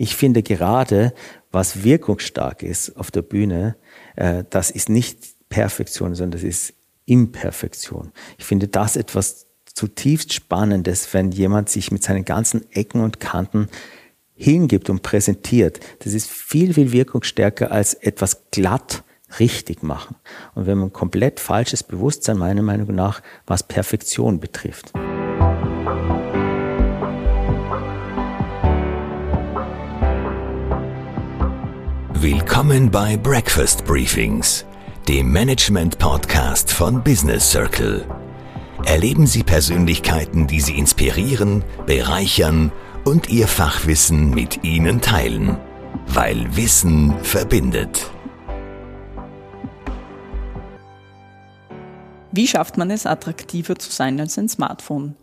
Ich finde gerade, was wirkungsstark ist auf der Bühne, äh, das ist nicht Perfektion, sondern das ist Imperfektion. Ich finde das etwas zutiefst Spannendes, wenn jemand sich mit seinen ganzen Ecken und Kanten hingibt und präsentiert. Das ist viel, viel wirkungsstärker als etwas glatt richtig machen. Und wenn man komplett falsches Bewusstsein, meiner Meinung nach, was Perfektion betrifft. Willkommen bei Breakfast Briefings, dem Management-Podcast von Business Circle. Erleben Sie Persönlichkeiten, die Sie inspirieren, bereichern und Ihr Fachwissen mit Ihnen teilen. Weil Wissen verbindet. Wie schafft man es, attraktiver zu sein als ein Smartphone?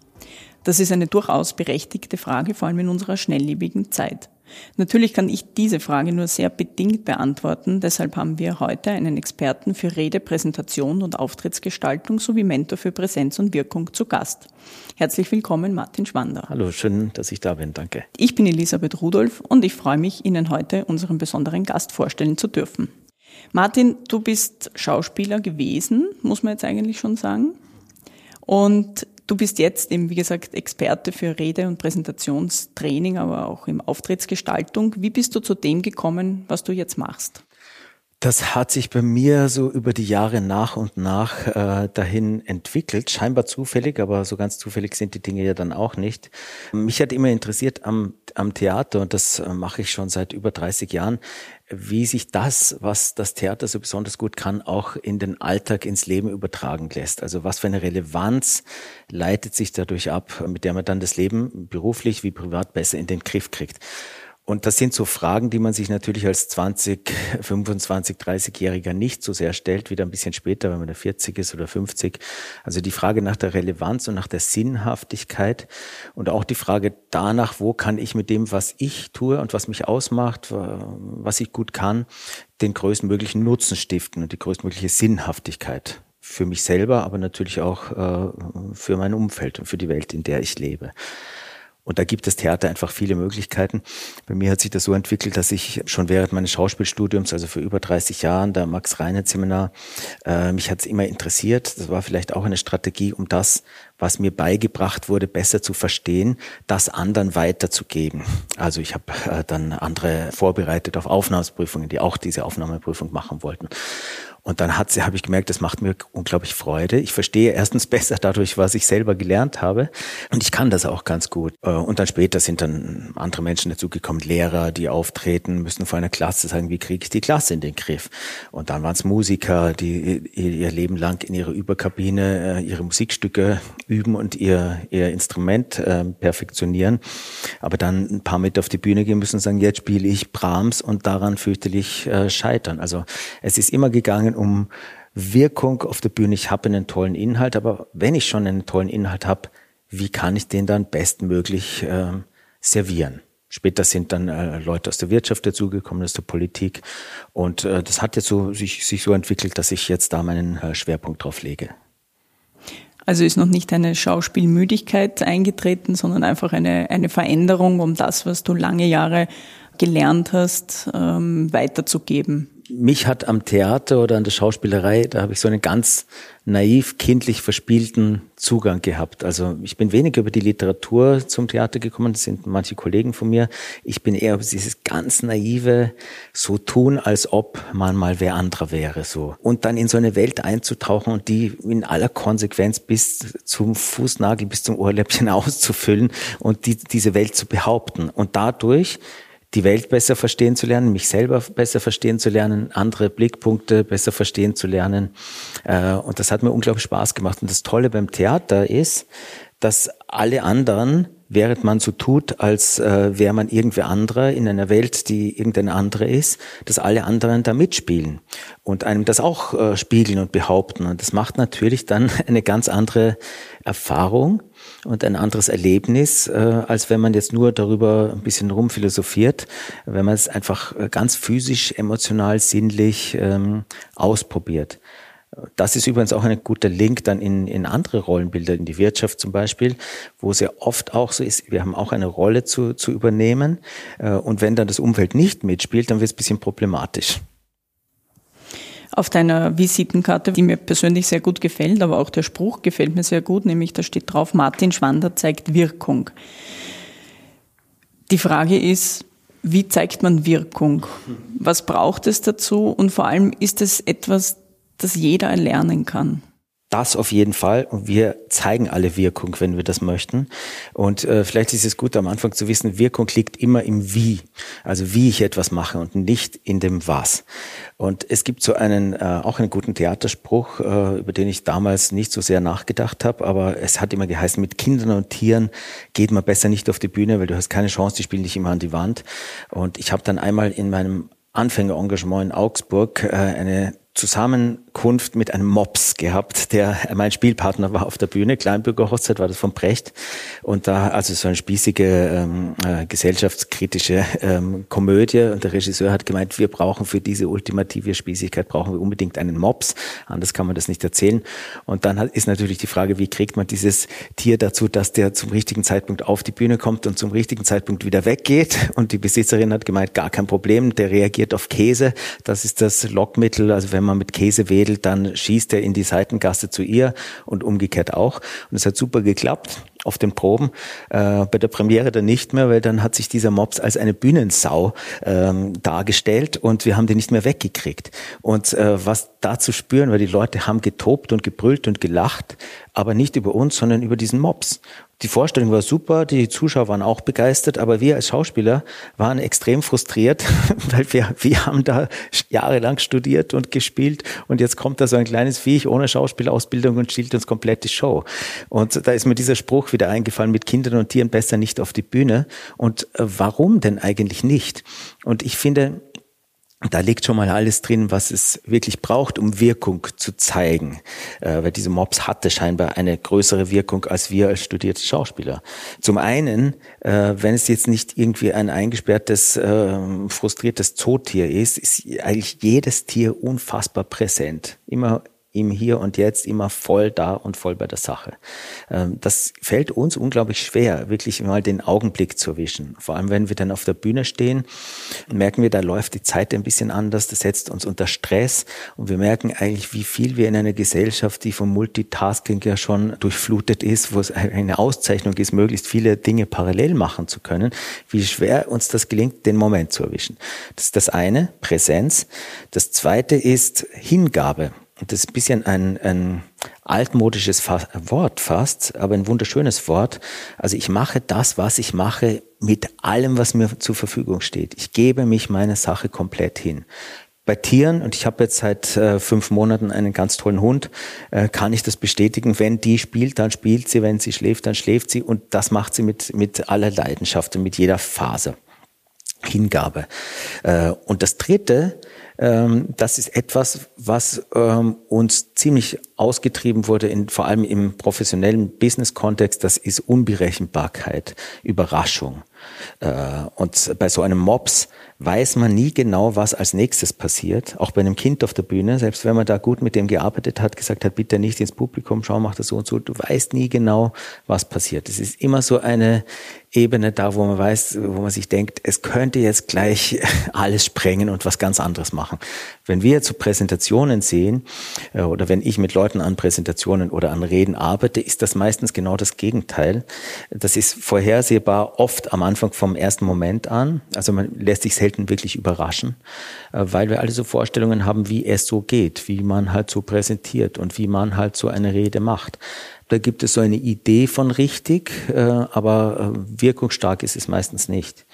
Das ist eine durchaus berechtigte Frage, vor allem in unserer schnelllebigen Zeit. Natürlich kann ich diese Frage nur sehr bedingt beantworten. Deshalb haben wir heute einen Experten für Rede, Präsentation und Auftrittsgestaltung sowie Mentor für Präsenz und Wirkung zu Gast. Herzlich willkommen, Martin Schwander. Hallo, schön, dass ich da bin. Danke. Ich bin Elisabeth Rudolph und ich freue mich, Ihnen heute unseren besonderen Gast vorstellen zu dürfen. Martin, du bist Schauspieler gewesen, muss man jetzt eigentlich schon sagen. Und Du bist jetzt eben, wie gesagt, Experte für Rede- und Präsentationstraining, aber auch im Auftrittsgestaltung. Wie bist du zu dem gekommen, was du jetzt machst? Das hat sich bei mir so über die Jahre nach und nach äh, dahin entwickelt. Scheinbar zufällig, aber so ganz zufällig sind die Dinge ja dann auch nicht. Mich hat immer interessiert am, am Theater, und das äh, mache ich schon seit über 30 Jahren, wie sich das, was das Theater so besonders gut kann, auch in den Alltag, ins Leben übertragen lässt. Also was für eine Relevanz leitet sich dadurch ab, mit der man dann das Leben beruflich wie privat besser in den Griff kriegt. Und das sind so Fragen, die man sich natürlich als 20, 25, 30-Jähriger nicht so sehr stellt, wieder ein bisschen später, wenn man da 40 ist oder 50. Also die Frage nach der Relevanz und nach der Sinnhaftigkeit und auch die Frage danach, wo kann ich mit dem, was ich tue und was mich ausmacht, was ich gut kann, den größtmöglichen Nutzen stiften und die größtmögliche Sinnhaftigkeit für mich selber, aber natürlich auch äh, für mein Umfeld und für die Welt, in der ich lebe. Und da gibt das Theater einfach viele Möglichkeiten. Bei mir hat sich das so entwickelt, dass ich schon während meines Schauspielstudiums, also für über 30 Jahren, der Max Reinhardt Seminar, äh, mich hat es immer interessiert. Das war vielleicht auch eine Strategie, um das, was mir beigebracht wurde, besser zu verstehen, das anderen weiterzugeben. Also ich habe äh, dann andere vorbereitet auf Aufnahmeprüfungen, die auch diese Aufnahmeprüfung machen wollten. Und dann hat sie, habe ich gemerkt, das macht mir unglaublich Freude. Ich verstehe erstens besser dadurch, was ich selber gelernt habe. Und ich kann das auch ganz gut. Äh, und dann später sind dann andere Menschen dazugekommen, Lehrer, die auftreten, müssen vor einer Klasse sagen, wie kriege ich die Klasse in den Griff? Und dann waren es Musiker, die ihr Leben lang in ihrer Überkabine äh, ihre Musikstücke üben und ihr, ihr Instrument äh, perfektionieren. Aber dann ein paar Meter auf die Bühne gehen müssen und sagen, jetzt spiele ich Brahms und daran fürchterlich äh, scheitern. Also es ist immer gegangen um Wirkung auf der Bühne. Ich habe einen tollen Inhalt, aber wenn ich schon einen tollen Inhalt habe, wie kann ich den dann bestmöglich äh, servieren? Später sind dann äh, Leute aus der Wirtschaft dazugekommen, aus der Politik. Und äh, das hat jetzt so, sich, sich so entwickelt, dass ich jetzt da meinen äh, Schwerpunkt drauf lege. Also ist noch nicht eine Schauspielmüdigkeit eingetreten, sondern einfach eine, eine Veränderung, um das, was du lange Jahre gelernt hast, ähm, weiterzugeben mich hat am Theater oder an der Schauspielerei, da habe ich so einen ganz naiv, kindlich verspielten Zugang gehabt. Also ich bin weniger über die Literatur zum Theater gekommen, das sind manche Kollegen von mir. Ich bin eher dieses ganz naive, so tun, als ob man mal wer anderer wäre, so. Und dann in so eine Welt einzutauchen und die in aller Konsequenz bis zum Fußnagel, bis zum Ohrläppchen auszufüllen und die, diese Welt zu behaupten. Und dadurch die Welt besser verstehen zu lernen, mich selber besser verstehen zu lernen, andere Blickpunkte besser verstehen zu lernen. Äh, und das hat mir unglaublich Spaß gemacht. Und das Tolle beim Theater ist, dass alle anderen, während man so tut, als äh, wäre man irgendwer anderer in einer Welt, die irgendeine andere ist, dass alle anderen da mitspielen und einem das auch äh, spiegeln und behaupten. Und das macht natürlich dann eine ganz andere Erfahrung und ein anderes Erlebnis, äh, als wenn man jetzt nur darüber ein bisschen rumphilosophiert, wenn man es einfach äh, ganz physisch, emotional, sinnlich ähm, ausprobiert. Das ist übrigens auch ein guter Link dann in, in andere Rollenbilder, in die Wirtschaft zum Beispiel, wo es ja oft auch so ist, wir haben auch eine Rolle zu, zu übernehmen. Äh, und wenn dann das Umfeld nicht mitspielt, dann wird es ein bisschen problematisch. Auf deiner Visitenkarte, die mir persönlich sehr gut gefällt, aber auch der Spruch gefällt mir sehr gut, nämlich da steht drauf, Martin Schwander zeigt Wirkung. Die Frage ist, wie zeigt man Wirkung? Was braucht es dazu? Und vor allem ist es etwas, das jeder erlernen kann. Das auf jeden Fall. Und wir zeigen alle Wirkung, wenn wir das möchten. Und äh, vielleicht ist es gut, am Anfang zu wissen, Wirkung liegt immer im Wie. Also wie ich etwas mache und nicht in dem Was. Und es gibt so einen, äh, auch einen guten Theaterspruch, äh, über den ich damals nicht so sehr nachgedacht habe, aber es hat immer geheißen, mit Kindern und Tieren geht man besser nicht auf die Bühne, weil du hast keine Chance, die spielen dich immer an die Wand. Und ich habe dann einmal in meinem Anfängerengagement in Augsburg äh, eine Zusammenkunft mit einem Mops gehabt, der mein Spielpartner war auf der Bühne. Kleinbürger Hochzeit war das von Brecht. Und da, also so eine spießige, ähm, äh, gesellschaftskritische ähm, Komödie. Und der Regisseur hat gemeint, wir brauchen für diese ultimative Spießigkeit brauchen wir unbedingt einen Mops. Anders kann man das nicht erzählen. Und dann ist natürlich die Frage, wie kriegt man dieses Tier dazu, dass der zum richtigen Zeitpunkt auf die Bühne kommt und zum richtigen Zeitpunkt wieder weggeht. Und die Besitzerin hat gemeint, gar kein Problem, der reagiert auf Käse. Das ist das Lockmittel. Also wenn man mit Käse wedelt, dann schießt er in die Seitengasse zu ihr und umgekehrt auch. Und es hat super geklappt auf den Proben. Äh, bei der Premiere dann nicht mehr, weil dann hat sich dieser Mops als eine Bühnensau ähm, dargestellt und wir haben den nicht mehr weggekriegt. Und äh, was da zu spüren, weil die Leute haben getobt und gebrüllt und gelacht, aber nicht über uns, sondern über diesen Mops. Die Vorstellung war super, die Zuschauer waren auch begeistert, aber wir als Schauspieler waren extrem frustriert, weil wir, wir haben da jahrelang studiert und gespielt und jetzt kommt da so ein kleines Viech ohne Schauspielausbildung und stiehlt uns komplett die Show. Und da ist mir dieser Spruch wieder eingefallen, mit Kindern und Tieren besser nicht auf die Bühne. Und äh, warum denn eigentlich nicht? Und ich finde, da liegt schon mal alles drin, was es wirklich braucht, um Wirkung zu zeigen. Äh, weil diese Mobs hatte scheinbar eine größere Wirkung als wir als studierte Schauspieler. Zum einen, äh, wenn es jetzt nicht irgendwie ein eingesperrtes, äh, frustriertes Zootier ist, ist eigentlich jedes Tier unfassbar präsent. Immer im Hier und Jetzt immer voll da und voll bei der Sache. Ähm, das fällt uns unglaublich schwer, wirklich mal den Augenblick zu erwischen. Vor allem, wenn wir dann auf der Bühne stehen, merken wir, da läuft die Zeit ein bisschen anders, das setzt uns unter Stress und wir merken eigentlich, wie viel wir in einer Gesellschaft, die vom Multitasking ja schon durchflutet ist, wo es eine Auszeichnung ist, möglichst viele Dinge parallel machen zu können, wie schwer uns das gelingt, den Moment zu erwischen. Das ist das eine, Präsenz. Das zweite ist Hingabe. Das ist ein bisschen ein, ein altmodisches Wort fast, aber ein wunderschönes Wort. Also ich mache das, was ich mache, mit allem, was mir zur Verfügung steht. Ich gebe mich meiner Sache komplett hin. Bei Tieren, und ich habe jetzt seit äh, fünf Monaten einen ganz tollen Hund, äh, kann ich das bestätigen. Wenn die spielt, dann spielt sie. Wenn sie schläft, dann schläft sie. Und das macht sie mit, mit aller Leidenschaft und mit jeder Phase. Hingabe. Äh, und das Dritte, ähm, das ist etwas, was ähm, uns ziemlich ausgetrieben wurde, in, vor allem im professionellen Business-Kontext, das ist Unberechenbarkeit, Überraschung. Äh, und bei so einem Mops weiß man nie genau, was als nächstes passiert. Auch bei einem Kind auf der Bühne, selbst wenn man da gut mit dem gearbeitet hat, gesagt hat, bitte nicht ins Publikum, schau, mach das so und so, du weißt nie genau, was passiert. Es ist immer so eine Ebene da, wo man weiß, wo man sich denkt, es könnte jetzt gleich alles sprengen und was ganz anderes machen. Wenn wir zu Präsentationen sehen äh, oder wenn ich mit Leuten an Präsentationen oder an Reden arbeite, ist das meistens genau das Gegenteil. Das ist vorhersehbar oft am Anfang vom ersten Moment an. Also man lässt sich selten wirklich überraschen, äh, weil wir alle so Vorstellungen haben, wie es so geht, wie man halt so präsentiert und wie man halt so eine Rede macht. Da gibt es so eine Idee von richtig, äh, aber äh, wirkungsstark ist es meistens nicht.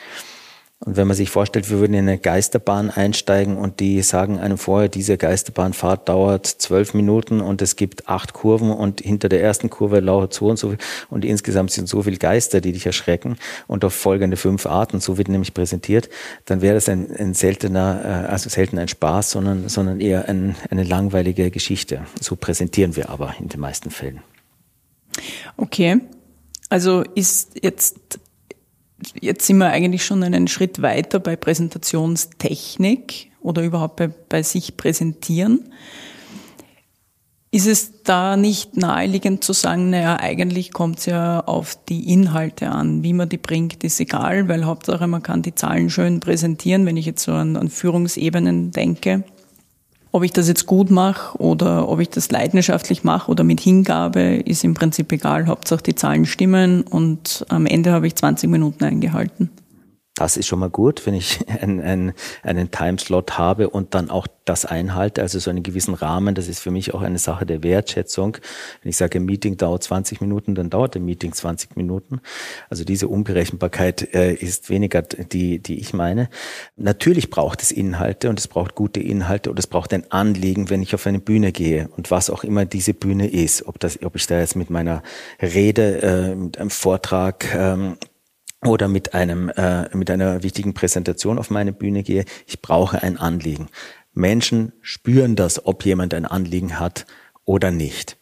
Und wenn man sich vorstellt, wir würden in eine Geisterbahn einsteigen und die sagen einem vorher, diese Geisterbahnfahrt dauert zwölf Minuten und es gibt acht Kurven und hinter der ersten Kurve lauert so und so und insgesamt sind so viele Geister, die dich erschrecken und auf folgende fünf Arten, so wird nämlich präsentiert, dann wäre das ein, ein seltener, äh, also selten ein Spaß, sondern, sondern eher ein, eine langweilige Geschichte. So präsentieren wir aber in den meisten Fällen. Okay. Also ist jetzt jetzt sind wir eigentlich schon einen Schritt weiter bei Präsentationstechnik oder überhaupt bei, bei sich präsentieren. Ist es da nicht naheliegend zu sagen, naja, eigentlich kommt es ja auf die Inhalte an. Wie man die bringt, ist egal, weil Hauptsache man kann die Zahlen schön präsentieren, wenn ich jetzt so an, an Führungsebenen denke. Ob ich das jetzt gut mache oder ob ich das leidenschaftlich mache oder mit Hingabe, ist im Prinzip egal. Hauptsache die Zahlen stimmen und am Ende habe ich 20 Minuten eingehalten. Das ist schon mal gut, wenn ich einen, einen, einen Timeslot habe und dann auch das einhalte, also so einen gewissen Rahmen. Das ist für mich auch eine Sache der Wertschätzung. Wenn ich sage, ein Meeting dauert 20 Minuten, dann dauert ein Meeting 20 Minuten. Also diese Unberechenbarkeit äh, ist weniger die, die ich meine. Natürlich braucht es Inhalte und es braucht gute Inhalte und es braucht ein Anliegen, wenn ich auf eine Bühne gehe und was auch immer diese Bühne ist. Ob, das, ob ich da jetzt mit meiner Rede, äh, mit einem Vortrag, ähm, oder mit einem äh, mit einer wichtigen Präsentation auf meine Bühne gehe, ich brauche ein Anliegen. Menschen spüren das, ob jemand ein Anliegen hat oder nicht.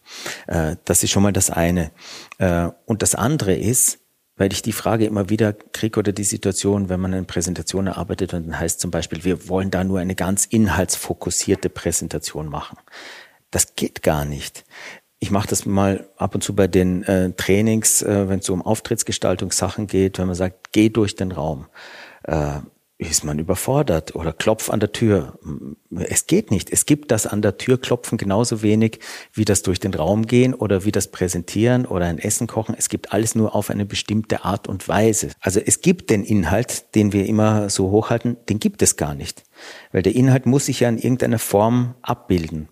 Äh, das ist schon mal das eine. Äh, und das andere ist, weil ich die Frage immer wieder kriege oder die Situation, wenn man eine Präsentation erarbeitet und dann heißt zum Beispiel, wir wollen da nur eine ganz inhaltsfokussierte Präsentation machen. Das geht gar nicht ich mache das mal ab und zu bei den äh, Trainings, äh, wenn es so um Auftrittsgestaltungssachen geht, wenn man sagt, geh durch den Raum. Äh, ist man überfordert oder klopf an der Tür. Es geht nicht. Es gibt das an der Tür klopfen genauso wenig wie das durch den Raum gehen oder wie das Präsentieren oder ein Essen kochen. Es gibt alles nur auf eine bestimmte Art und Weise. Also es gibt den Inhalt, den wir immer so hochhalten, den gibt es gar nicht. Weil der Inhalt muss sich ja in irgendeiner Form abbilden.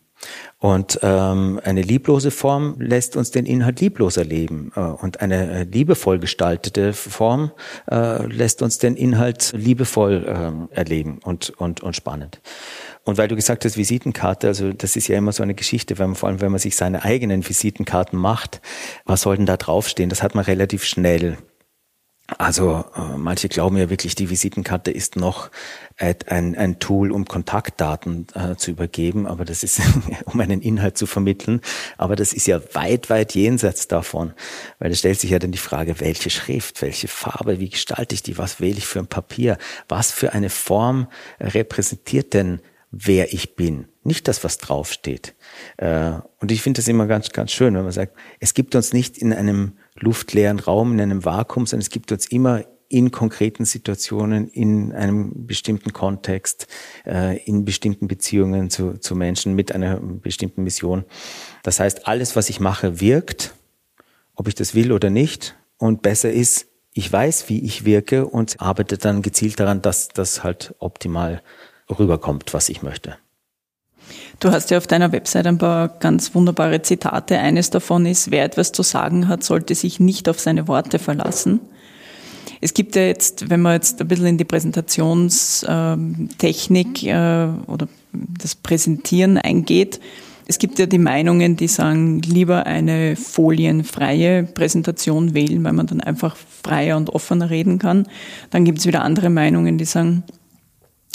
Und ähm, eine lieblose Form lässt uns den Inhalt lieblos erleben. Äh, und eine äh, liebevoll gestaltete Form äh, lässt uns den Inhalt liebevoll äh, erleben und, und, und spannend. Und weil du gesagt hast, Visitenkarte, also das ist ja immer so eine Geschichte, wenn man, vor allem wenn man sich seine eigenen Visitenkarten macht, was soll denn da draufstehen? Das hat man relativ schnell. Also äh, manche glauben ja wirklich, die Visitenkarte ist noch ein, ein Tool, um Kontaktdaten äh, zu übergeben, aber das ist, um einen Inhalt zu vermitteln. Aber das ist ja weit, weit jenseits davon, weil es stellt sich ja dann die Frage, welche Schrift, welche Farbe, wie gestalte ich die, was wähle ich für ein Papier, was für eine Form repräsentiert denn wer ich bin, nicht das, was draufsteht. Äh, und ich finde das immer ganz, ganz schön, wenn man sagt, es gibt uns nicht in einem luftleeren Raum, in einem Vakuum, sondern es gibt uns immer in konkreten Situationen, in einem bestimmten Kontext, äh, in bestimmten Beziehungen zu, zu Menschen mit einer bestimmten Mission. Das heißt, alles, was ich mache, wirkt, ob ich das will oder nicht. Und besser ist, ich weiß, wie ich wirke und arbeite dann gezielt daran, dass das halt optimal rüberkommt, was ich möchte. Du hast ja auf deiner Website ein paar ganz wunderbare Zitate. Eines davon ist, wer etwas zu sagen hat, sollte sich nicht auf seine Worte verlassen. Es gibt ja jetzt, wenn man jetzt ein bisschen in die Präsentationstechnik äh, oder das Präsentieren eingeht, es gibt ja die Meinungen, die sagen, lieber eine folienfreie Präsentation wählen, weil man dann einfach freier und offener reden kann. Dann gibt es wieder andere Meinungen, die sagen,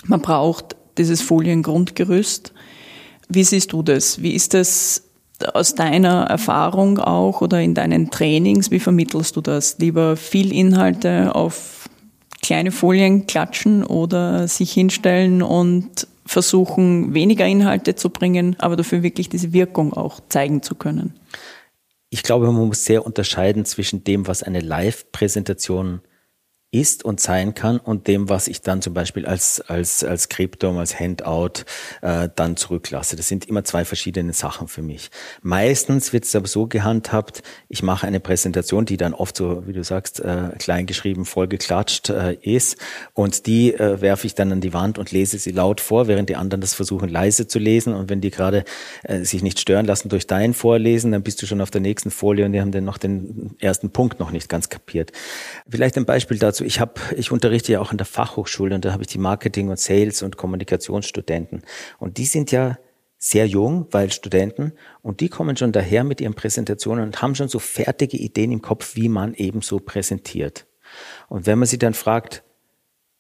man braucht dieses Foliengrundgerüst. Wie siehst du das? Wie ist das aus deiner Erfahrung auch oder in deinen Trainings, wie vermittelst du das? Lieber viel Inhalte auf kleine Folien klatschen oder sich hinstellen und versuchen, weniger Inhalte zu bringen, aber dafür wirklich diese Wirkung auch zeigen zu können? Ich glaube, man muss sehr unterscheiden zwischen dem, was eine Live-Präsentation ist und sein kann und dem, was ich dann zum Beispiel als, als, als Skriptum, als Handout äh, dann zurücklasse. Das sind immer zwei verschiedene Sachen für mich. Meistens wird es aber so gehandhabt, ich mache eine Präsentation, die dann oft so, wie du sagst, äh, kleingeschrieben, vollgeklatscht äh, ist und die äh, werfe ich dann an die Wand und lese sie laut vor, während die anderen das versuchen leise zu lesen und wenn die gerade äh, sich nicht stören lassen durch dein Vorlesen, dann bist du schon auf der nächsten Folie und die haben dann noch den ersten Punkt noch nicht ganz kapiert. Vielleicht ein Beispiel dazu also ich habe, ich unterrichte ja auch an der Fachhochschule und da habe ich die Marketing- und Sales- und Kommunikationsstudenten. Und die sind ja sehr jung, weil Studenten, und die kommen schon daher mit ihren Präsentationen und haben schon so fertige Ideen im Kopf, wie man eben so präsentiert. Und wenn man sie dann fragt,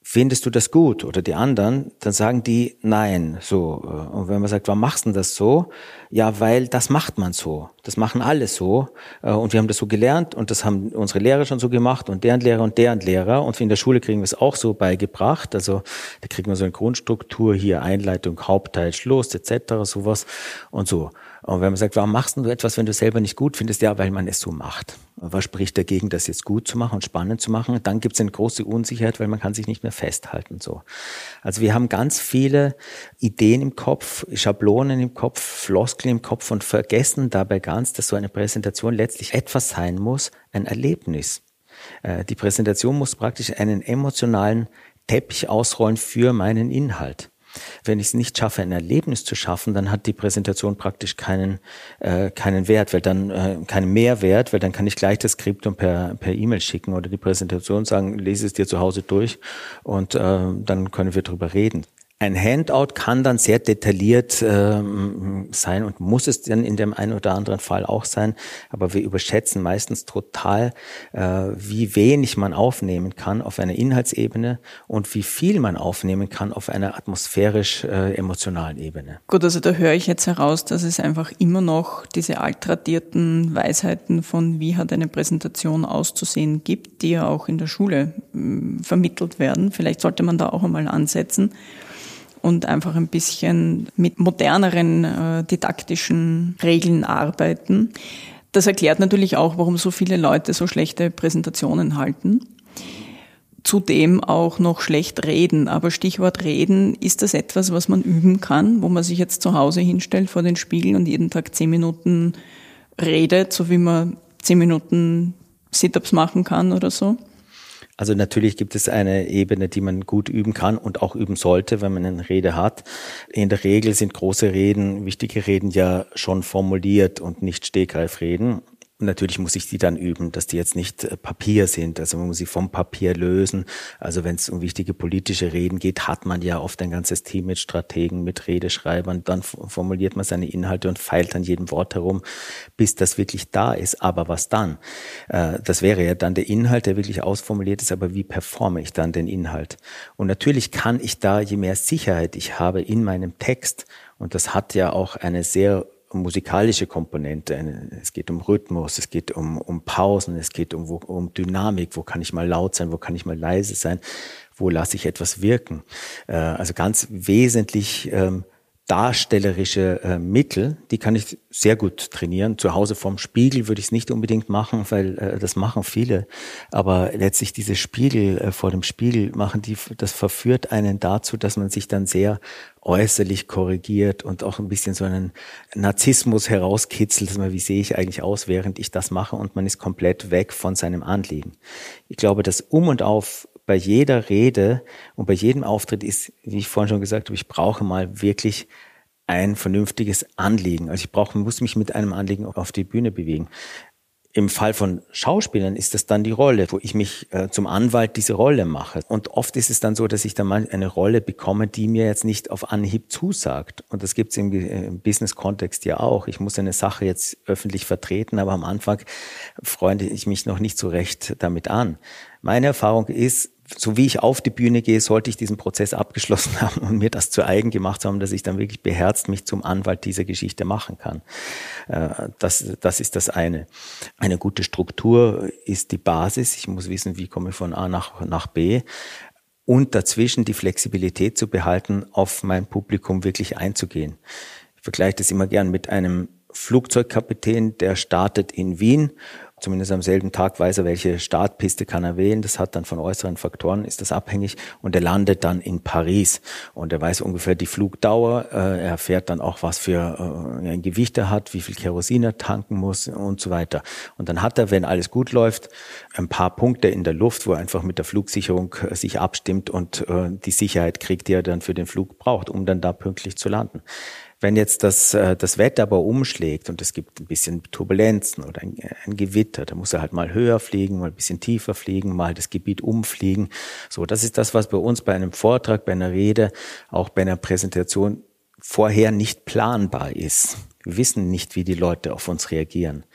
findest du das gut? Oder die anderen, dann sagen die nein. So. Und wenn man sagt, warum machst du denn das so? Ja, weil das macht man so. Das machen alle so. Äh, und wir haben das so gelernt und das haben unsere Lehrer schon so gemacht und deren Lehrer und deren Lehrer. Und in der Schule kriegen wir es auch so beigebracht. Also Da kriegt man so eine Grundstruktur, hier Einleitung, Hauptteil, Schluss etc., sowas und so. Und wenn man sagt, warum machst du etwas, wenn du selber nicht gut findest? Ja, weil man es so macht. Was spricht dagegen, das jetzt gut zu machen und spannend zu machen? Dann gibt es eine große Unsicherheit, weil man kann sich nicht mehr festhalten. So. Also wir haben ganz viele Ideen im Kopf, Schablonen im Kopf, Floskeln im Kopf und vergessen dabei ganz, dass so eine Präsentation letztlich etwas sein muss, ein Erlebnis. Äh, die Präsentation muss praktisch einen emotionalen Teppich ausrollen für meinen Inhalt. Wenn ich es nicht schaffe, ein Erlebnis zu schaffen, dann hat die Präsentation praktisch keinen, äh, keinen Wert, weil dann äh, keinen Mehrwert, weil dann kann ich gleich das Skriptum per per E-Mail schicken oder die Präsentation sagen, lese es dir zu Hause durch und äh, dann können wir drüber reden. Ein Handout kann dann sehr detailliert ähm, sein und muss es dann in dem einen oder anderen Fall auch sein, aber wir überschätzen meistens total, äh, wie wenig man aufnehmen kann auf einer Inhaltsebene und wie viel man aufnehmen kann auf einer atmosphärisch-emotionalen äh, Ebene. Gut, also da höre ich jetzt heraus, dass es einfach immer noch diese altradierten Weisheiten von wie hat eine Präsentation auszusehen gibt, die ja auch in der Schule äh, vermittelt werden. Vielleicht sollte man da auch einmal ansetzen und einfach ein bisschen mit moderneren äh, didaktischen Regeln arbeiten. Das erklärt natürlich auch, warum so viele Leute so schlechte Präsentationen halten. Zudem auch noch schlecht reden. Aber Stichwort reden, ist das etwas, was man üben kann, wo man sich jetzt zu Hause hinstellt vor den Spiegel und jeden Tag zehn Minuten redet, so wie man zehn Minuten Sit-ups machen kann oder so? Also natürlich gibt es eine Ebene, die man gut üben kann und auch üben sollte, wenn man eine Rede hat. In der Regel sind große Reden, wichtige Reden ja schon formuliert und nicht Stegreifreden. Und natürlich muss ich die dann üben, dass die jetzt nicht äh, Papier sind. Also man muss sie vom Papier lösen. Also wenn es um wichtige politische Reden geht, hat man ja oft ein ganzes Team mit Strategen, mit Redeschreibern. Dann formuliert man seine Inhalte und feilt an jedem Wort herum, bis das wirklich da ist. Aber was dann? Äh, das wäre ja dann der Inhalt, der wirklich ausformuliert ist. Aber wie performe ich dann den Inhalt? Und natürlich kann ich da, je mehr Sicherheit ich habe in meinem Text, und das hat ja auch eine sehr musikalische Komponente. Es geht um Rhythmus, es geht um, um Pausen, es geht um, um Dynamik. Wo kann ich mal laut sein, wo kann ich mal leise sein, wo lasse ich etwas wirken. Äh, also ganz wesentlich ähm, darstellerische äh, Mittel, die kann ich sehr gut trainieren. Zu Hause vorm Spiegel würde ich es nicht unbedingt machen, weil äh, das machen viele. Aber letztlich diese Spiegel äh, vor dem Spiegel machen, die, das verführt einen dazu, dass man sich dann sehr äußerlich korrigiert und auch ein bisschen so einen Narzissmus herauskitzelt, dass man, wie sehe ich eigentlich aus, während ich das mache und man ist komplett weg von seinem Anliegen. Ich glaube, das Um und Auf bei jeder Rede und bei jedem Auftritt ist, wie ich vorhin schon gesagt habe, ich brauche mal wirklich ein vernünftiges Anliegen. Also ich brauche, muss mich mit einem Anliegen auf die Bühne bewegen. Im Fall von Schauspielern ist das dann die Rolle, wo ich mich äh, zum Anwalt diese Rolle mache. Und oft ist es dann so, dass ich dann mal eine Rolle bekomme, die mir jetzt nicht auf Anhieb zusagt. Und das gibt es im, im Business-Kontext ja auch. Ich muss eine Sache jetzt öffentlich vertreten, aber am Anfang freunde ich mich noch nicht so recht damit an. Meine Erfahrung ist, so wie ich auf die Bühne gehe, sollte ich diesen Prozess abgeschlossen haben und mir das zu eigen gemacht haben, dass ich dann wirklich beherzt mich zum Anwalt dieser Geschichte machen kann. Äh, das, das ist das eine. Eine gute Struktur ist die Basis. Ich muss wissen, wie komme ich von A nach, nach B. Und dazwischen die Flexibilität zu behalten, auf mein Publikum wirklich einzugehen. Ich vergleiche das immer gern mit einem Flugzeugkapitän, der startet in Wien zumindest am selben Tag weiß er, welche Startpiste kann er wählen. Das hat dann von äußeren Faktoren, ist das abhängig. Und er landet dann in Paris. Und er weiß ungefähr die Flugdauer. Äh, er erfährt dann auch, was für äh, ein Gewicht er hat, wie viel Kerosin er tanken muss und so weiter. Und dann hat er, wenn alles gut läuft, ein paar Punkte in der Luft, wo er einfach mit der Flugsicherung äh, sich abstimmt und die Sicherheit kriegt, die er dann für den Flug braucht, um dann da pünktlich zu landen. Wenn jetzt das, äh, das Wetter aber umschlägt und es gibt ein bisschen Turbulenzen oder ein, ein Gewitter, da muss er halt mal höher fliegen, mal ein bisschen tiefer fliegen, mal das Gebiet umfliegen. So, das ist das, was bei uns bei einem Vortrag, bei einer Rede, auch bei einer Präsentation vorher nicht planbar ist. Wir wissen nicht, wie die Leute auf uns reagieren.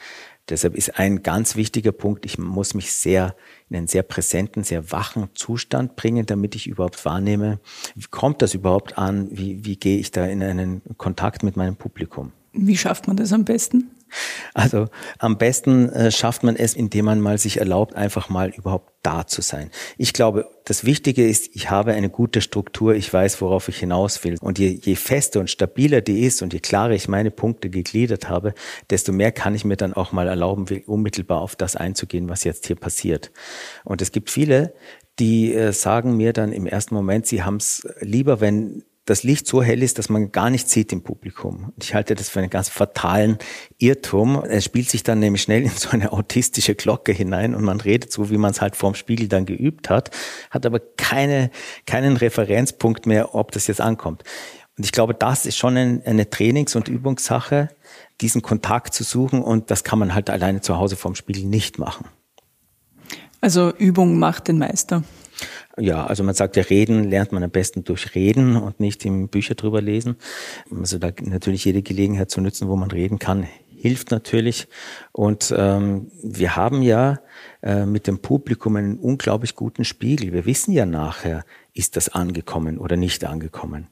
Deshalb ist ein ganz wichtiger Punkt, ich muss mich sehr in einen sehr präsenten, sehr wachen Zustand bringen, damit ich überhaupt wahrnehme, wie kommt das überhaupt an, wie, wie gehe ich da in einen Kontakt mit meinem Publikum. Wie schafft man das am besten? Also am besten äh, schafft man es, indem man mal sich erlaubt, einfach mal überhaupt da zu sein. Ich glaube, das Wichtige ist, ich habe eine gute Struktur, ich weiß, worauf ich hinaus will. Und je, je fester und stabiler die ist und je klarer ich meine Punkte gegliedert habe, desto mehr kann ich mir dann auch mal erlauben, unmittelbar auf das einzugehen, was jetzt hier passiert. Und es gibt viele, die äh, sagen mir dann im ersten Moment, sie haben es lieber, wenn das Licht so hell ist, dass man gar nicht sieht im Publikum. Ich halte das für einen ganz fatalen Irrtum. Es spielt sich dann nämlich schnell in so eine autistische Glocke hinein und man redet so, wie man es halt vorm Spiegel dann geübt hat, hat aber keine, keinen Referenzpunkt mehr, ob das jetzt ankommt. Und ich glaube, das ist schon eine Trainings- und Übungssache, diesen Kontakt zu suchen und das kann man halt alleine zu Hause vorm Spiegel nicht machen. Also Übung macht den Meister. Ja, also man sagt ja, reden lernt man am besten durch Reden und nicht im Bücher drüber lesen. Also da natürlich jede Gelegenheit zu nutzen, wo man reden kann, hilft natürlich. Und ähm, wir haben ja äh, mit dem Publikum einen unglaublich guten Spiegel. Wir wissen ja nachher, ist das angekommen oder nicht angekommen.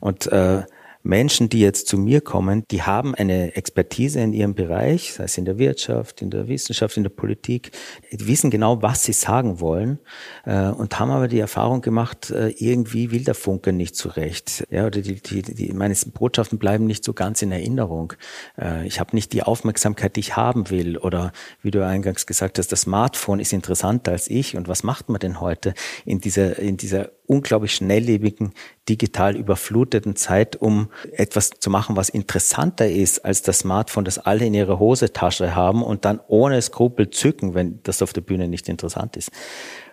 Und äh, Menschen, die jetzt zu mir kommen, die haben eine Expertise in ihrem Bereich, sei es in der Wirtschaft, in der Wissenschaft, in der Politik, die wissen genau, was sie sagen wollen äh, und haben aber die Erfahrung gemacht, äh, irgendwie will der Funke nicht zurecht. Ja, oder die, die, die, meine Botschaften bleiben nicht so ganz in Erinnerung. Äh, ich habe nicht die Aufmerksamkeit, die ich haben will. Oder wie du eingangs gesagt hast, das Smartphone ist interessanter als ich. Und was macht man denn heute in dieser, in dieser unglaublich schnelllebigen, digital überfluteten Zeit, um etwas zu machen, was interessanter ist als das Smartphone, das alle in ihrer Hosentasche haben und dann ohne Skrupel zücken, wenn das auf der Bühne nicht interessant ist.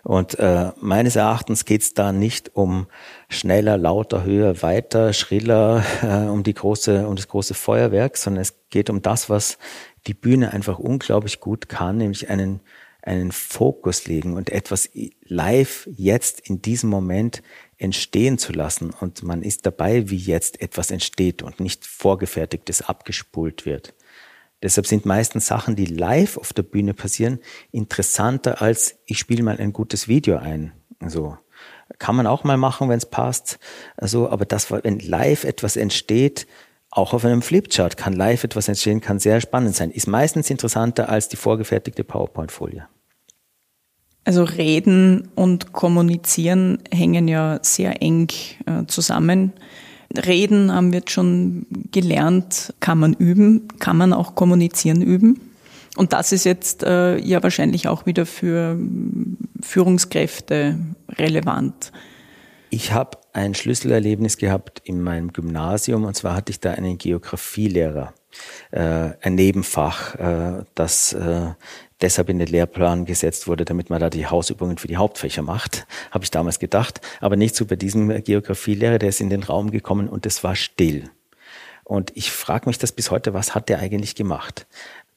Und äh, meines Erachtens geht es da nicht um schneller, lauter, höher, weiter, schriller, äh, um die große, um das große Feuerwerk, sondern es geht um das, was die Bühne einfach unglaublich gut kann, nämlich einen einen Fokus legen und etwas live jetzt in diesem Moment entstehen zu lassen. Und man ist dabei, wie jetzt etwas entsteht und nicht vorgefertigtes abgespult wird. Deshalb sind meistens Sachen, die live auf der Bühne passieren, interessanter als ich spiele mal ein gutes Video ein. Also kann man auch mal machen, wenn es passt. Also, aber das, wenn live etwas entsteht, auch auf einem Flipchart kann live etwas entstehen, kann sehr spannend sein. Ist meistens interessanter als die vorgefertigte PowerPoint-Folie. Also Reden und Kommunizieren hängen ja sehr eng äh, zusammen. Reden haben wir jetzt schon gelernt, kann man üben, kann man auch kommunizieren üben. Und das ist jetzt äh, ja wahrscheinlich auch wieder für Führungskräfte relevant. Ich habe ein Schlüsselerlebnis gehabt in meinem Gymnasium und zwar hatte ich da einen Geografielehrer, äh, ein Nebenfach, äh, das äh, deshalb in den Lehrplan gesetzt wurde, damit man da die Hausübungen für die Hauptfächer macht, habe ich damals gedacht. Aber nicht so bei diesem Geografielehrer, der ist in den Raum gekommen und es war still. Und ich frage mich das bis heute, was hat der eigentlich gemacht?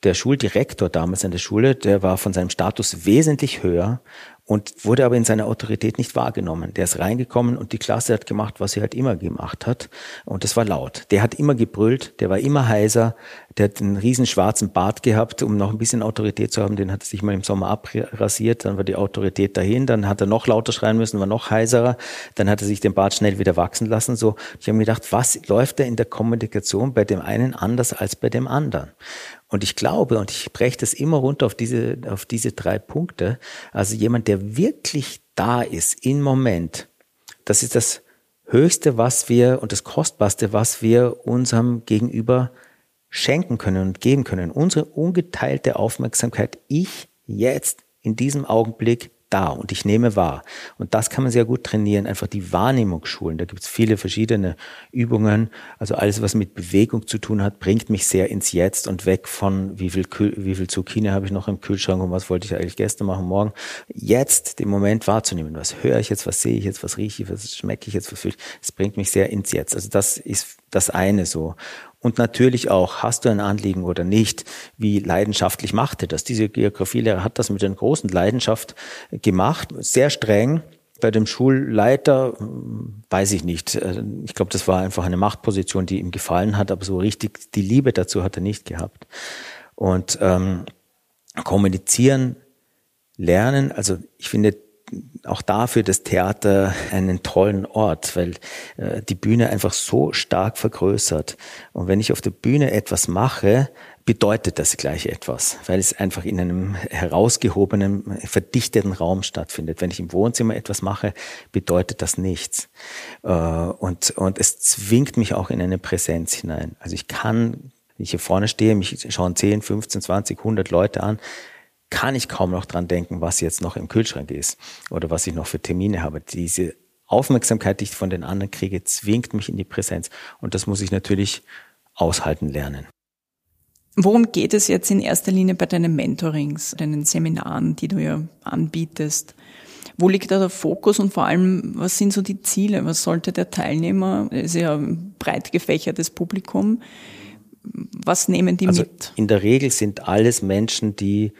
Der Schuldirektor damals an der Schule, der war von seinem Status wesentlich höher und wurde aber in seiner Autorität nicht wahrgenommen. Der ist reingekommen und die Klasse hat gemacht, was sie halt immer gemacht hat. Und das war laut. Der hat immer gebrüllt, der war immer heiser, der hat einen riesen schwarzen Bart gehabt, um noch ein bisschen Autorität zu haben. Den hat er sich mal im Sommer abrasiert, dann war die Autorität dahin, dann hat er noch lauter schreien müssen, war noch heiserer, dann hat er sich den Bart schnell wieder wachsen lassen. So, ich habe mir gedacht, was läuft da in der Kommunikation bei dem einen anders als bei dem anderen? Und ich glaube, und ich breche das immer runter auf diese, auf diese drei Punkte, also jemand, der wirklich da ist im Moment, das ist das Höchste, was wir und das Kostbarste, was wir unserem Gegenüber schenken können und geben können. Unsere ungeteilte Aufmerksamkeit, ich jetzt in diesem Augenblick da und ich nehme wahr. Und das kann man sehr gut trainieren, einfach die Wahrnehmung schulen. Da gibt es viele verschiedene Übungen. Also alles, was mit Bewegung zu tun hat, bringt mich sehr ins Jetzt und weg von, wie viel, wie viel Zucchini habe ich noch im Kühlschrank und was wollte ich eigentlich gestern machen, morgen. Jetzt den Moment wahrzunehmen. Was höre ich jetzt, was sehe ich jetzt, was rieche ich, was schmecke ich jetzt, was fühle ich. Das bringt mich sehr ins Jetzt. Also das ist das eine so. Und natürlich auch, hast du ein Anliegen oder nicht, wie leidenschaftlich macht er das? Diese Geografielehrer hat das mit einer großen Leidenschaft gemacht, sehr streng. Bei dem Schulleiter weiß ich nicht. Ich glaube, das war einfach eine Machtposition, die ihm gefallen hat, aber so richtig die Liebe dazu hat er nicht gehabt. Und ähm, kommunizieren, lernen, also ich finde, auch dafür das Theater einen tollen Ort, weil äh, die Bühne einfach so stark vergrößert. Und wenn ich auf der Bühne etwas mache, bedeutet das gleich etwas, weil es einfach in einem herausgehobenen, verdichteten Raum stattfindet. Wenn ich im Wohnzimmer etwas mache, bedeutet das nichts. Äh, und, und es zwingt mich auch in eine Präsenz hinein. Also ich kann, wenn ich hier vorne stehe, mich schauen 10, 15, 20, 100 Leute an, kann ich kaum noch dran denken, was jetzt noch im Kühlschrank ist oder was ich noch für Termine habe. Diese Aufmerksamkeit, die ich von den anderen kriege, zwingt mich in die Präsenz. Und das muss ich natürlich aushalten lernen. Worum geht es jetzt in erster Linie bei deinen Mentorings, deinen Seminaren, die du ja anbietest? Wo liegt da der Fokus und vor allem, was sind so die Ziele? Was sollte der Teilnehmer, ist ja ein breit gefächertes Publikum, was nehmen die also mit? In der Regel sind alles Menschen, die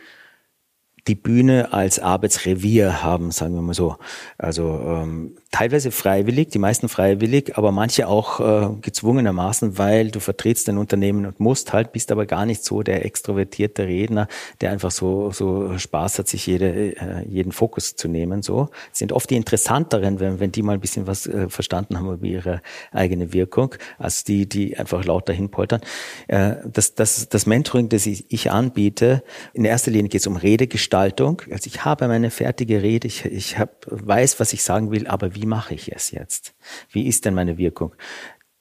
die Bühne als Arbeitsrevier haben, sagen wir mal so. Also ähm, teilweise freiwillig, die meisten freiwillig, aber manche auch äh, gezwungenermaßen, weil du vertrittst ein Unternehmen und musst halt, bist aber gar nicht so der extrovertierte Redner, der einfach so so Spaß hat, sich jede, äh, jeden Fokus zu nehmen. So sind oft die interessanteren, wenn, wenn die mal ein bisschen was äh, verstanden haben über ihre eigene Wirkung, als die, die einfach laut dahin poltern. Äh, das, das, das Mentoring, das ich, ich anbiete, in erster Linie geht es um Redegestaltung Gestaltung. Also ich habe meine fertige Rede, ich, ich hab, weiß, was ich sagen will, aber wie mache ich es jetzt? Wie ist denn meine Wirkung?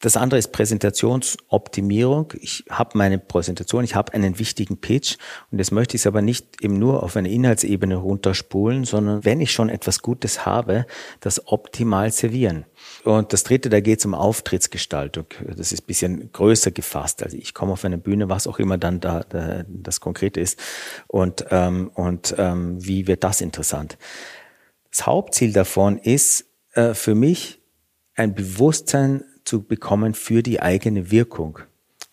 Das andere ist Präsentationsoptimierung. Ich habe meine Präsentation, ich habe einen wichtigen Pitch und jetzt möchte ich es aber nicht eben nur auf eine Inhaltsebene runterspulen, sondern wenn ich schon etwas Gutes habe, das optimal servieren. Und das dritte, da geht es um Auftrittsgestaltung. Das ist ein bisschen größer gefasst. Also ich komme auf eine Bühne, was auch immer dann da, da das Konkrete ist. Und, ähm, und ähm, wie wird das interessant? Das Hauptziel davon ist äh, für mich ein Bewusstsein zu bekommen für die eigene Wirkung.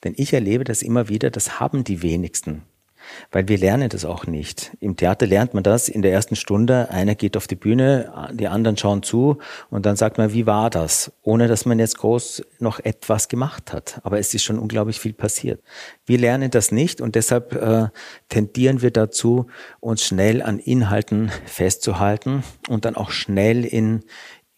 Denn ich erlebe das immer wieder, das haben die wenigsten. Weil wir lernen das auch nicht. Im Theater lernt man das in der ersten Stunde. Einer geht auf die Bühne, die anderen schauen zu und dann sagt man, wie war das? Ohne dass man jetzt groß noch etwas gemacht hat. Aber es ist schon unglaublich viel passiert. Wir lernen das nicht und deshalb äh, tendieren wir dazu, uns schnell an Inhalten festzuhalten und dann auch schnell in,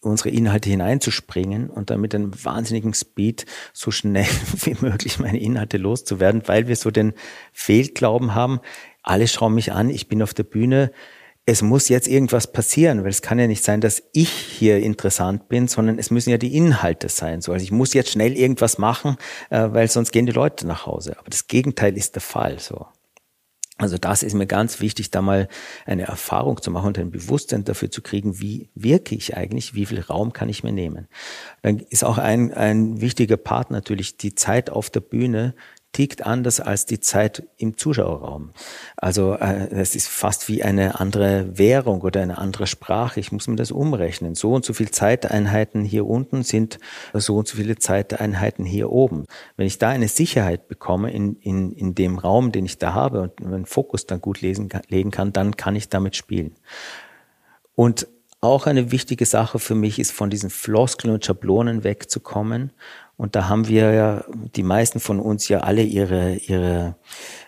unsere Inhalte hineinzuspringen und dann mit einem wahnsinnigen Speed so schnell wie möglich meine Inhalte loszuwerden, weil wir so den Fehlglauben haben, alle schauen mich an, ich bin auf der Bühne, es muss jetzt irgendwas passieren, weil es kann ja nicht sein, dass ich hier interessant bin, sondern es müssen ja die Inhalte sein. So, also ich muss jetzt schnell irgendwas machen, äh, weil sonst gehen die Leute nach Hause. Aber das Gegenteil ist der Fall. So. Also das ist mir ganz wichtig, da mal eine Erfahrung zu machen und ein Bewusstsein dafür zu kriegen, wie wirke ich eigentlich, wie viel Raum kann ich mir nehmen. Dann ist auch ein, ein wichtiger Part natürlich die Zeit auf der Bühne, tickt anders als die Zeit im Zuschauerraum. Also äh, es ist fast wie eine andere Währung oder eine andere Sprache. Ich muss mir das umrechnen. So und so viele Zeiteinheiten hier unten sind so und so viele Zeiteinheiten hier oben. Wenn ich da eine Sicherheit bekomme in, in, in dem Raum, den ich da habe und meinen Fokus dann gut lesen, legen kann, dann kann ich damit spielen. Und auch eine wichtige Sache für mich ist, von diesen Floskeln und Schablonen wegzukommen und da haben wir ja, die meisten von uns ja alle ihre, ihre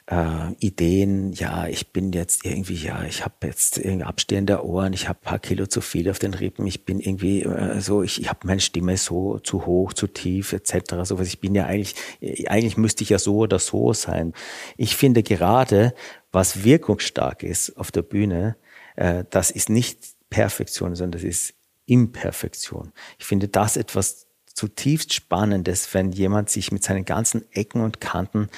äh, Ideen. Ja, ich bin jetzt irgendwie, ja, ich habe jetzt irgendwie abstehende Ohren, ich habe paar Kilo zu viel auf den Rippen, ich bin irgendwie äh, so, ich, ich habe meine Stimme so zu hoch, zu tief etc. Sowas. Ich bin ja eigentlich, eigentlich müsste ich ja so oder so sein. Ich finde gerade, was wirkungsstark ist auf der Bühne, äh, das ist nicht Perfektion, sondern das ist Imperfektion. Ich finde das etwas zutiefst Spannendes, wenn jemand sich mit seinen ganzen Ecken und Kanten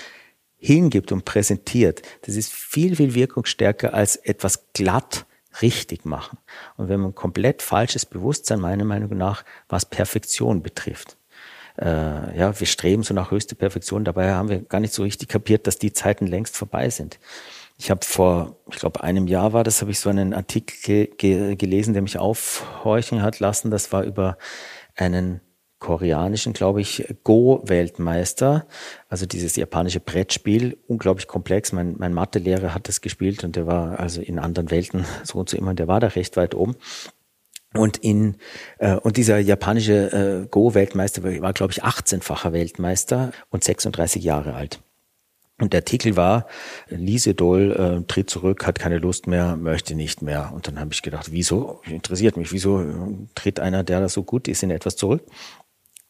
hingibt und präsentiert. Das ist viel, viel wirkungsstärker als etwas glatt richtig machen. Und wenn man komplett falsches Bewusstsein, meiner Meinung nach, was Perfektion betrifft. Äh, ja, wir streben so nach höchster Perfektion, dabei haben wir gar nicht so richtig kapiert, dass die Zeiten längst vorbei sind. Ich habe vor, ich glaube, einem Jahr war das, habe ich so einen Artikel ge gelesen, der mich aufhorchen hat lassen. Das war über einen koreanischen, glaube ich, Go-Weltmeister, also dieses japanische Brettspiel, unglaublich komplex. Mein, mein Mathelehrer hat das gespielt und der war also in anderen Welten so und so immer, der war da recht weit oben. Und in äh, und dieser japanische äh, Go-Weltmeister war, glaube ich, 18-facher Weltmeister und 36 Jahre alt. Und der Artikel war, Lise Doll äh, tritt zurück, hat keine Lust mehr, möchte nicht mehr. Und dann habe ich gedacht, wieso, interessiert mich, wieso äh, tritt einer, der da so gut ist, in etwas zurück?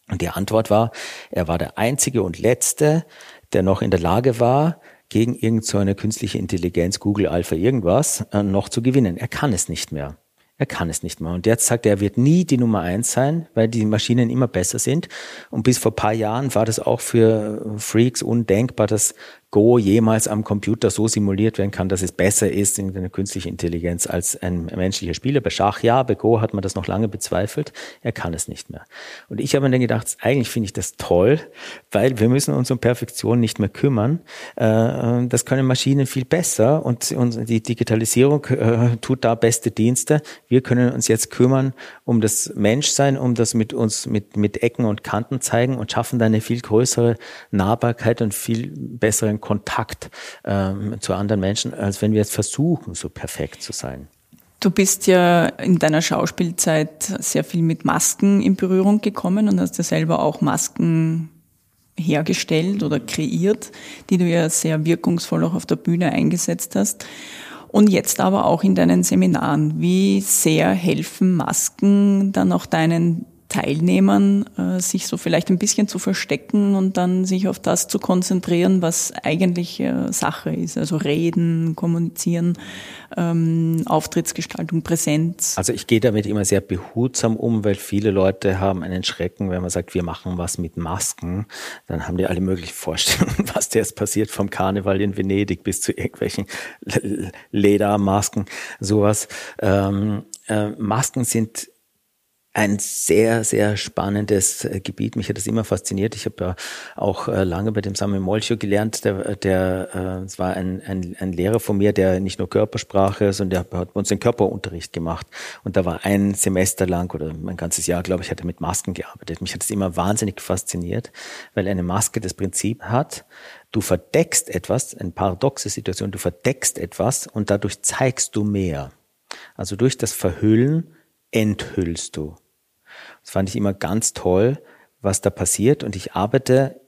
Und die Antwort war, er war der einzige und letzte, der noch in der Lage war, gegen irgendeine so künstliche Intelligenz, Google Alpha irgendwas, äh, noch zu gewinnen. Er kann es nicht mehr. Er kann es nicht mehr. Und jetzt sagt er, er wird nie die Nummer eins sein, weil die Maschinen immer besser sind. Und bis vor paar Jahren war das auch für Freaks undenkbar, dass Go jemals am Computer so simuliert werden kann, dass es besser ist in einer künstlichen Intelligenz als ein menschlicher Spieler. Bei Schach ja, bei Go hat man das noch lange bezweifelt. Er kann es nicht mehr. Und ich habe mir dann gedacht, eigentlich finde ich das toll, weil wir müssen uns um Perfektion nicht mehr kümmern. Äh, das können Maschinen viel besser und die Digitalisierung äh, tut da beste Dienste. Wir können uns jetzt kümmern um das Menschsein, um das mit uns mit, mit Ecken und Kanten zeigen und schaffen da eine viel größere Nahbarkeit und viel besseren Kontakt ähm, zu anderen Menschen, als wenn wir jetzt versuchen, so perfekt zu sein. Du bist ja in deiner Schauspielzeit sehr viel mit Masken in Berührung gekommen und hast ja selber auch Masken hergestellt oder kreiert, die du ja sehr wirkungsvoll auch auf der Bühne eingesetzt hast. Und jetzt aber auch in deinen Seminaren. Wie sehr helfen Masken dann auch deinen Teilnehmern, äh, sich so vielleicht ein bisschen zu verstecken und dann sich auf das zu konzentrieren, was eigentlich äh, Sache ist. Also reden, kommunizieren, ähm, Auftrittsgestaltung, Präsenz. Also ich gehe damit immer sehr behutsam um, weil viele Leute haben einen Schrecken, wenn man sagt, wir machen was mit Masken, dann haben die alle möglichen Vorstellungen, was da jetzt passiert, vom Karneval in Venedig bis zu irgendwelchen Ledermasken, sowas. Ähm, äh, Masken sind ein sehr, sehr spannendes äh, Gebiet. Mich hat das immer fasziniert. Ich habe ja auch äh, lange bei dem Samuel Molcho gelernt. Der, der äh, es war ein, ein, ein Lehrer von mir, der nicht nur Körpersprache, sondern der hat uns den Körperunterricht gemacht. Und da war ein Semester lang oder ein ganzes Jahr, glaube ich, hat er mit Masken gearbeitet. Mich hat das immer wahnsinnig fasziniert, weil eine Maske das Prinzip hat, du verdeckst etwas, eine paradoxe Situation, du verdeckst etwas und dadurch zeigst du mehr. Also durch das Verhüllen enthüllst du. Das fand ich immer ganz toll, was da passiert. Und ich arbeite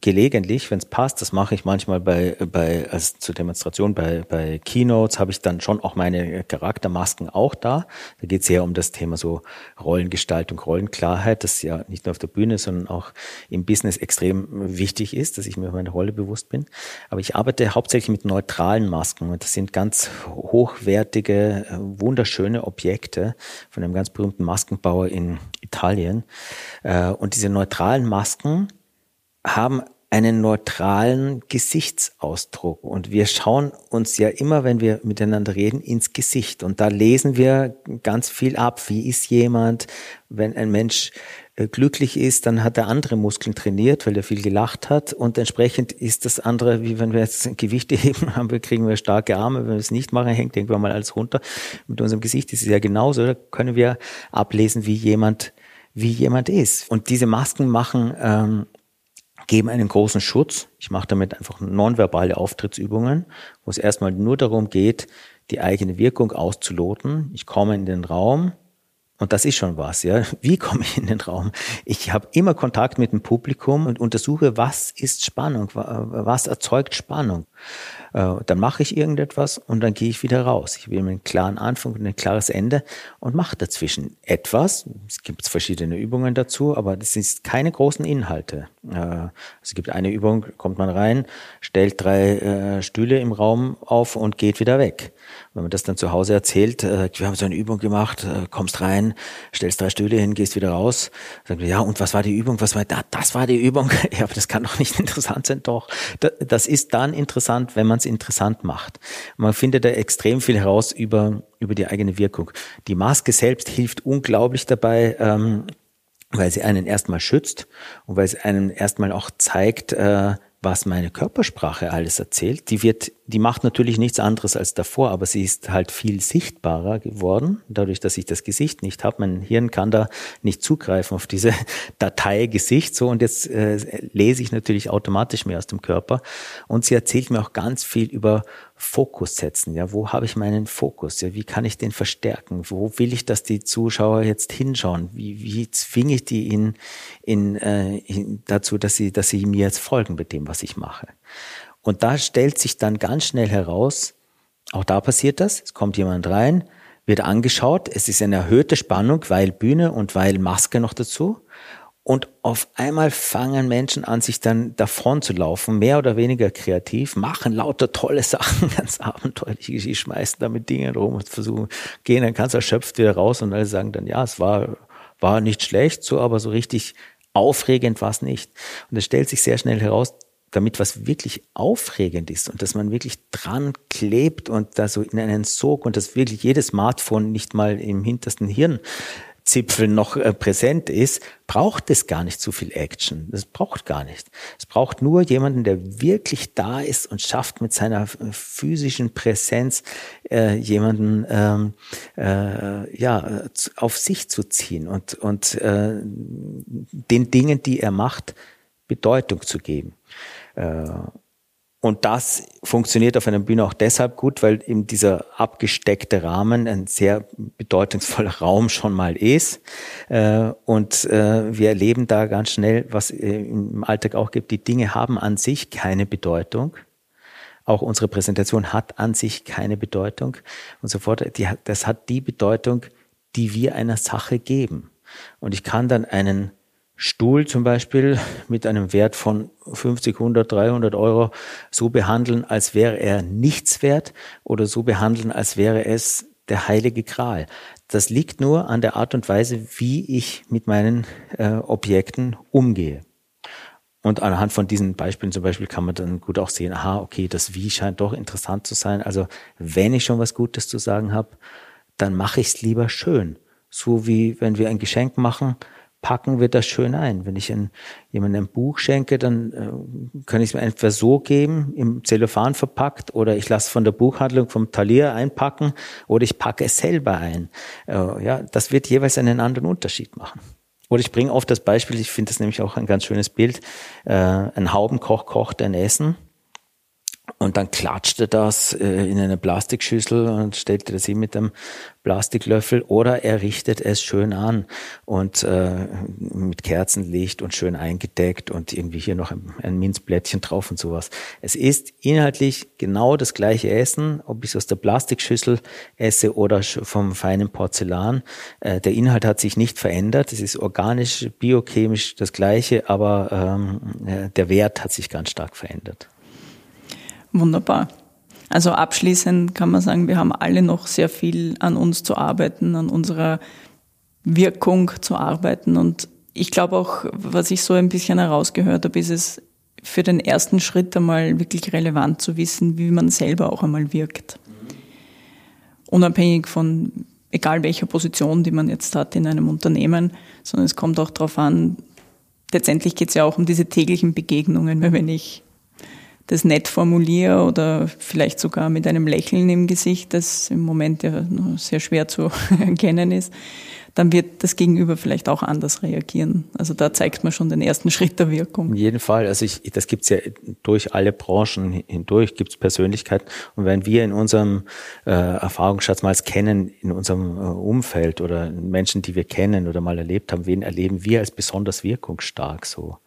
gelegentlich, wenn es passt, das mache ich manchmal bei, bei als zur Demonstration, bei, bei Keynotes habe ich dann schon auch meine Charaktermasken auch da. Da geht es ja um das Thema so Rollengestaltung, Rollenklarheit, das ja nicht nur auf der Bühne, sondern auch im Business extrem wichtig ist, dass ich mir meiner Rolle bewusst bin. Aber ich arbeite hauptsächlich mit neutralen Masken und das sind ganz hochwertige, wunderschöne Objekte von einem ganz berühmten Maskenbauer in Italien. Äh, und diese neutralen Masken, haben einen neutralen Gesichtsausdruck. Und wir schauen uns ja immer, wenn wir miteinander reden, ins Gesicht. Und da lesen wir ganz viel ab. Wie ist jemand? Wenn ein Mensch äh, glücklich ist, dann hat er andere Muskeln trainiert, weil er viel gelacht hat. Und entsprechend ist das andere, wie wenn wir jetzt Gewichte heben, haben wir, kriegen wir starke Arme. Wenn wir es nicht machen, hängt irgendwann mal alles runter. Mit unserem Gesicht ist es ja genauso. Da können wir ablesen, wie jemand, wie jemand ist. Und diese Masken machen, ähm, geben einen großen Schutz. Ich mache damit einfach nonverbale Auftrittsübungen, wo es erstmal nur darum geht, die eigene Wirkung auszuloten. Ich komme in den Raum und das ist schon was, ja. Wie komme ich in den Raum? Ich habe immer Kontakt mit dem Publikum und untersuche, was ist Spannung, was erzeugt Spannung. Äh, dann mache ich irgendetwas und dann gehe ich wieder raus. Ich will mir einen klaren Anfang und ein klares Ende und mache dazwischen etwas. Es gibt verschiedene Übungen dazu, aber das sind keine großen Inhalte. Äh, es gibt eine Übung, kommt man rein, stellt drei äh, Stühle im Raum auf und geht wieder weg. Wenn man das dann zu Hause erzählt, wir haben so eine Übung gemacht, kommst rein, stellst drei Stühle hin, gehst wieder raus, sagt ja, und was war die Übung? Was war da? Das war die Übung. Ja, aber das kann doch nicht interessant sein, doch. Das ist dann interessant, wenn man es interessant macht. Man findet da extrem viel heraus über, über die eigene Wirkung. Die Maske selbst hilft unglaublich dabei, ähm, weil sie einen erstmal schützt und weil sie einen erstmal auch zeigt, äh, was meine Körpersprache alles erzählt. Die wird, die macht natürlich nichts anderes als davor, aber sie ist halt viel sichtbarer geworden, dadurch, dass ich das Gesicht nicht habe. Mein Hirn kann da nicht zugreifen auf diese Datei Gesicht. So und jetzt äh, lese ich natürlich automatisch mehr aus dem Körper. Und sie erzählt mir auch ganz viel über Fokus setzen. Ja, wo habe ich meinen Fokus? Ja, wie kann ich den verstärken? Wo will ich, dass die Zuschauer jetzt hinschauen? Wie, wie zwinge ich die in, in, äh, in dazu, dass sie, dass sie mir jetzt folgen mit dem, was ich mache? Und da stellt sich dann ganz schnell heraus, auch da passiert das, es kommt jemand rein, wird angeschaut, es ist eine erhöhte Spannung, weil Bühne und weil Maske noch dazu. Und auf einmal fangen Menschen an, sich dann davon zu laufen, mehr oder weniger kreativ, machen lauter tolle Sachen, ganz abenteuerlich, sie schmeißen da mit Dingen rum und versuchen, gehen dann ganz erschöpft wieder raus und alle sagen dann, ja, es war, war nicht schlecht, so, aber so richtig aufregend war es nicht. Und es stellt sich sehr schnell heraus, damit was wirklich aufregend ist und dass man wirklich dran klebt und da so in einen Sog und dass wirklich jedes Smartphone nicht mal im hintersten Hirn Zipfel noch äh, präsent ist, braucht es gar nicht so viel Action. Das braucht gar nicht. Es braucht nur jemanden, der wirklich da ist und schafft mit seiner physischen Präsenz äh, jemanden ähm, äh, ja auf sich zu ziehen und und äh, den Dingen, die er macht, Bedeutung zu geben. Äh, und das funktioniert auf einer Bühne auch deshalb gut, weil eben dieser abgesteckte Rahmen ein sehr bedeutungsvoller Raum schon mal ist. Äh, und äh, wir erleben da ganz schnell, was im Alltag auch gibt, die Dinge haben an sich keine Bedeutung. Auch unsere Präsentation hat an sich keine Bedeutung und so fort. das hat die Bedeutung, die wir einer Sache geben. Und ich kann dann einen Stuhl zum Beispiel mit einem Wert von 50, 100, 300 Euro so behandeln, als wäre er nichts wert oder so behandeln, als wäre es der heilige Gral. Das liegt nur an der Art und Weise, wie ich mit meinen äh, Objekten umgehe. Und anhand von diesen Beispielen zum Beispiel kann man dann gut auch sehen, aha, okay, das Wie scheint doch interessant zu sein. Also wenn ich schon was Gutes zu sagen habe, dann mache ich es lieber schön. So wie wenn wir ein Geschenk machen, packen wir das schön ein. Wenn ich ein, jemandem ein Buch schenke, dann äh, kann ich es mir entweder so geben, im Zellophan verpackt, oder ich lasse von der Buchhandlung vom Talier einpacken, oder ich packe es selber ein. Äh, ja, das wird jeweils einen anderen Unterschied machen. Oder ich bringe oft das Beispiel, ich finde das nämlich auch ein ganz schönes Bild, äh, ein Haubenkoch kocht ein Essen und dann klatschte das äh, in eine Plastikschüssel und stellte das hin mit einem Plastiklöffel oder er richtet es schön an und äh, mit Kerzenlicht und schön eingedeckt und irgendwie hier noch ein, ein Minzblättchen drauf und sowas. Es ist inhaltlich genau das gleiche Essen, ob ich es aus der Plastikschüssel esse oder vom feinen Porzellan. Äh, der Inhalt hat sich nicht verändert. Es ist organisch, biochemisch das gleiche, aber ähm, äh, der Wert hat sich ganz stark verändert. Wunderbar. Also abschließend kann man sagen, wir haben alle noch sehr viel an uns zu arbeiten, an unserer Wirkung zu arbeiten. Und ich glaube auch, was ich so ein bisschen herausgehört habe, ist es für den ersten Schritt einmal wirklich relevant zu wissen, wie man selber auch einmal wirkt. Unabhängig von egal welcher Position, die man jetzt hat in einem Unternehmen, sondern es kommt auch darauf an, letztendlich geht es ja auch um diese täglichen Begegnungen, weil wenn ich das nett formuliere oder vielleicht sogar mit einem Lächeln im Gesicht, das im Moment ja sehr schwer zu erkennen ist, dann wird das Gegenüber vielleicht auch anders reagieren. Also da zeigt man schon den ersten Schritt der Wirkung. In jedem Fall. Also ich, das gibt's ja durch alle Branchen hindurch, gibt's Persönlichkeiten. Und wenn wir in unserem äh, Erfahrungsschatz mal kennen, in unserem äh, Umfeld oder Menschen, die wir kennen oder mal erlebt haben, wen erleben wir als besonders wirkungsstark so?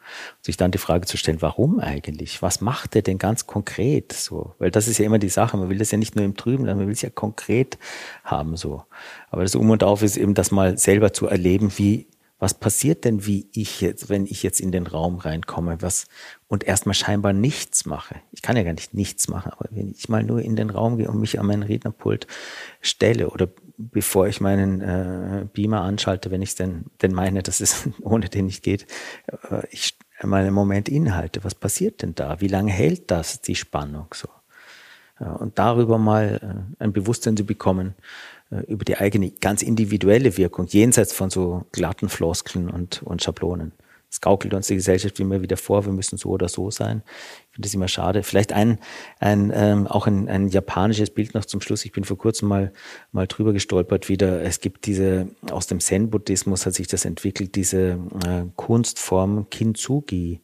Sich dann die Frage zu stellen, warum eigentlich? Was macht er denn ganz konkret so? Weil das ist ja immer die Sache. Man will das ja nicht nur im Trüben, man will es ja konkret haben so. Aber das Um und Auf ist eben das mal selber zu erleben, wie, was passiert denn, wie ich jetzt, wenn ich jetzt in den Raum reinkomme, was, und erstmal scheinbar nichts mache. Ich kann ja gar nicht nichts machen, aber wenn ich mal nur in den Raum gehe und mich an meinen Rednerpult stelle oder bevor ich meinen äh, Beamer anschalte, wenn ich denn, denn meine, dass es ohne den nicht geht, äh, ich mal einen Moment inhalte. Was passiert denn da? Wie lange hält das, die Spannung so? Ja, und darüber mal äh, ein Bewusstsein zu bekommen, äh, über die eigene ganz individuelle Wirkung, jenseits von so glatten Floskeln und, und Schablonen. Es gaukelt uns die Gesellschaft immer wieder vor, wir müssen so oder so sein finde das immer schade. Vielleicht ein, ein ähm, auch ein, ein japanisches Bild noch zum Schluss. Ich bin vor kurzem mal, mal drüber gestolpert wieder. Es gibt diese, aus dem Zen-Buddhismus hat sich das entwickelt, diese äh, Kunstform Kintsugi.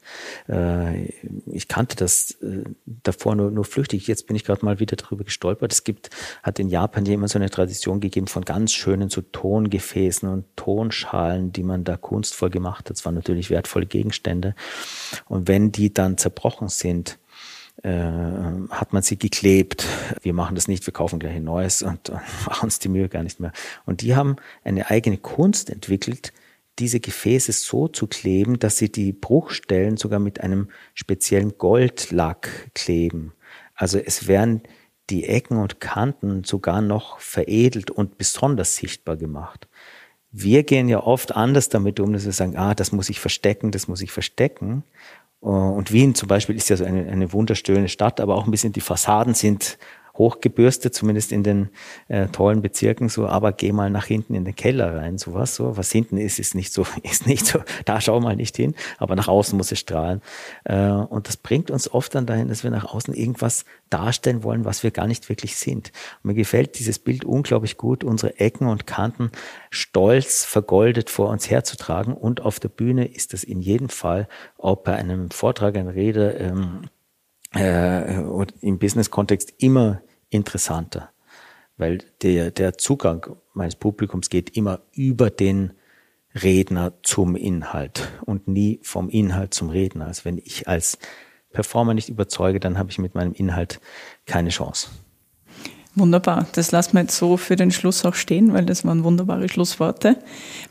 Äh, ich kannte das äh, davor nur, nur flüchtig. Jetzt bin ich gerade mal wieder drüber gestolpert. Es gibt, hat in Japan ja immer so eine Tradition gegeben von ganz schönen so Tongefäßen und Tonschalen, die man da kunstvoll gemacht hat. Das waren natürlich wertvolle Gegenstände. Und wenn die dann zerbrochen sind, hat man sie geklebt. Wir machen das nicht, wir kaufen gleich ein neues und, und machen uns die Mühe gar nicht mehr. Und die haben eine eigene Kunst entwickelt, diese Gefäße so zu kleben, dass sie die Bruchstellen sogar mit einem speziellen Goldlack kleben. Also es werden die Ecken und Kanten sogar noch veredelt und besonders sichtbar gemacht. Wir gehen ja oft anders damit um, dass wir sagen, ah, das muss ich verstecken, das muss ich verstecken. Und Wien zum Beispiel ist ja so eine, eine wunderschöne Stadt, aber auch ein bisschen die Fassaden sind hochgebürstet, zumindest in den äh, tollen Bezirken so, aber geh mal nach hinten in den Keller rein, sowas, so. Was hinten ist, ist nicht so, ist nicht so, da schau mal nicht hin, aber nach außen muss es strahlen. Äh, und das bringt uns oft dann dahin, dass wir nach außen irgendwas darstellen wollen, was wir gar nicht wirklich sind. Und mir gefällt dieses Bild unglaublich gut, unsere Ecken und Kanten stolz vergoldet vor uns herzutragen und auf der Bühne ist das in jedem Fall, ob bei einem Vortrag, einer Rede, ähm, äh, im Business-Kontext immer interessanter, weil der, der Zugang meines Publikums geht immer über den Redner zum Inhalt und nie vom Inhalt zum Redner. Also wenn ich als Performer nicht überzeuge, dann habe ich mit meinem Inhalt keine Chance. Wunderbar. Das lassen wir jetzt so für den Schluss auch stehen, weil das waren wunderbare Schlussworte.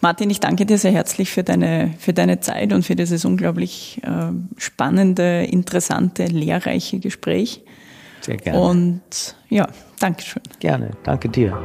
Martin, ich danke dir sehr herzlich für deine, für deine Zeit und für dieses unglaublich äh, spannende, interessante, lehrreiche Gespräch. Sehr gerne. Und ja, Dankeschön. Gerne. Danke dir.